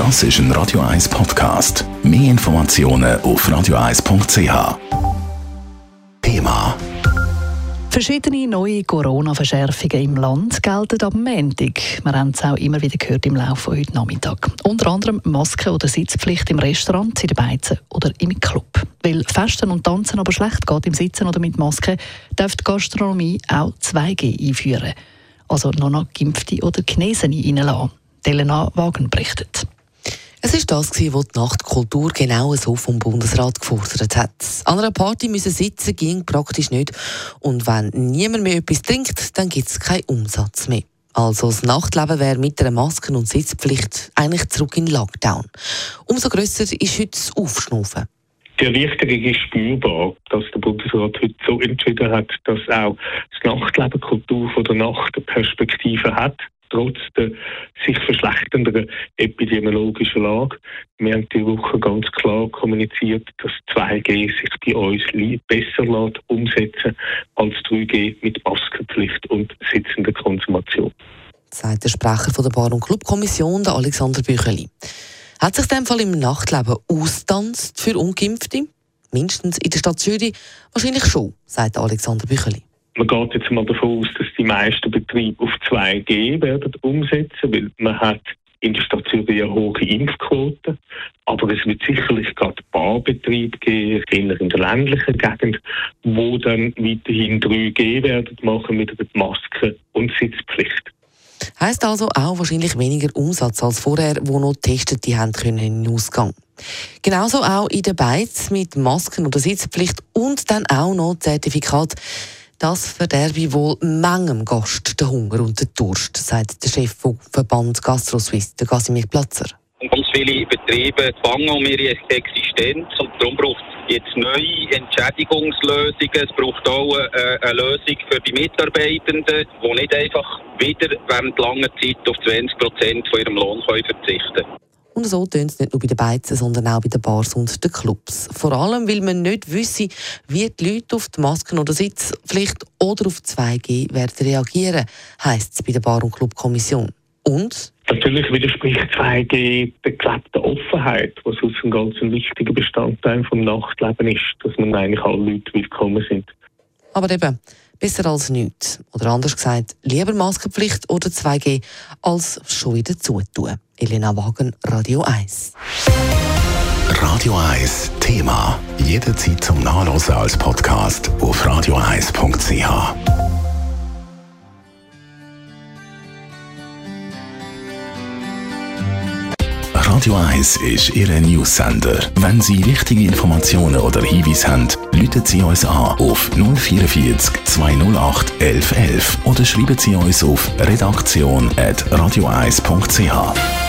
Das ist ein Radio 1 Podcast. Mehr Informationen auf radio1.ch. Thema Verschiedene neue Corona-Verschärfungen im Land gelten am Montag. Wir haben es auch immer wieder gehört im Laufe von heute Nachmittag. Unter anderem Masken- oder Sitzpflicht im Restaurant, in der Beizen oder im Club. Weil Festen und Tanzen aber schlecht geht im Sitzen oder mit Maske, darf die Gastronomie auch 2G einführen. Also noch noch Geimpfte oder Genesene reinlassen. Elena Wagen berichtet. Es ist das, was die Nachtkultur genau so vom Bundesrat gefordert hat. An einer Party müssen sitzen ging praktisch nicht. Und wenn niemand mehr etwas trinkt, dann gibt es keinen Umsatz mehr. Also das Nachtleben wäre mit einer Masken- und Sitzpflicht eigentlich zurück in Lockdown. Umso grösser ist heute das Aufschnaufen. Die Erleichterung ist spürbar, dass der Bundesrat heute so entschieden hat, dass auch das Nachtleben Kultur von der Nacht eine Perspektive hat trotz der sich verschlechternden epidemiologischen Lage. Wir haben diese Woche ganz klar kommuniziert, dass 2G sich bei uns besser lässt umsetzen als 3G mit Maskenpflicht und sitzender Konsumation. Sagt der Sprecher von der Bar- und Clubkommission, Alexander Bücheli. Hat sich in dem Fall im Nachtleben austanzt für Ungeimpfte? Mindestens in der Stadt Zürich wahrscheinlich schon, sagt Alexander Bücheli. Man geht jetzt mal davon aus, dass die meisten Betriebe auf 2G werden umsetzen, weil man hat in der Stadt Zürich eine hohe Impfquote. Aber es wird sicherlich gerade Barbetriebe geben, in der ländlichen Gegend, wo dann weiterhin 3G werden machen mit einer Maske- und Sitzpflicht. Heißt also auch wahrscheinlich weniger Umsatz als vorher, wo noch Testete haben können in den Ausgang. Genauso auch in den Beiz mit Masken oder Sitzpflicht und dann auch noch Zertifikat das verderbe wohl manchem Gast den Hunger und den Durst, sagt der Chef vom Verband GastroSuisse, der Casimir Platzer. Ganz viele Betriebe bangen um ihre Existenz und darum braucht es jetzt neue Entschädigungslösungen. Es braucht auch eine, eine, Lösung für die Mitarbeitenden, die nicht einfach wieder während langer Zeit auf 20 Prozent von ihrem Lohn verzichten können. Und so tönt es nicht nur bei den Beizen, sondern auch bei den Bars und den Clubs. Vor allem, weil man nicht wisse, wie die Leute auf die Masken- oder Sitzpflicht oder auf 2G werden reagieren, heisst es bei der Bar- und Clubkommission. Und? Natürlich widerspricht 2G der gelebten Offenheit, was uns ein ganz wichtiger Bestandteil vom Nachtleben ist, dass man eigentlich alle Leute willkommen sind. Aber eben, besser als nichts. Oder anders gesagt, lieber Maskenpflicht oder 2G, als schon wieder zutun. Elena Wagen, Radio 1. Radio 1 Thema. Jederzeit zum Nachlesen als Podcast auf radio1.ch. Radio 1 ist Ihre Newsender. Wenn Sie wichtige Informationen oder Hinweise haben, rufen Sie uns an auf 044 208 1111 oder schreiben Sie uns auf redaktion.radio1.ch.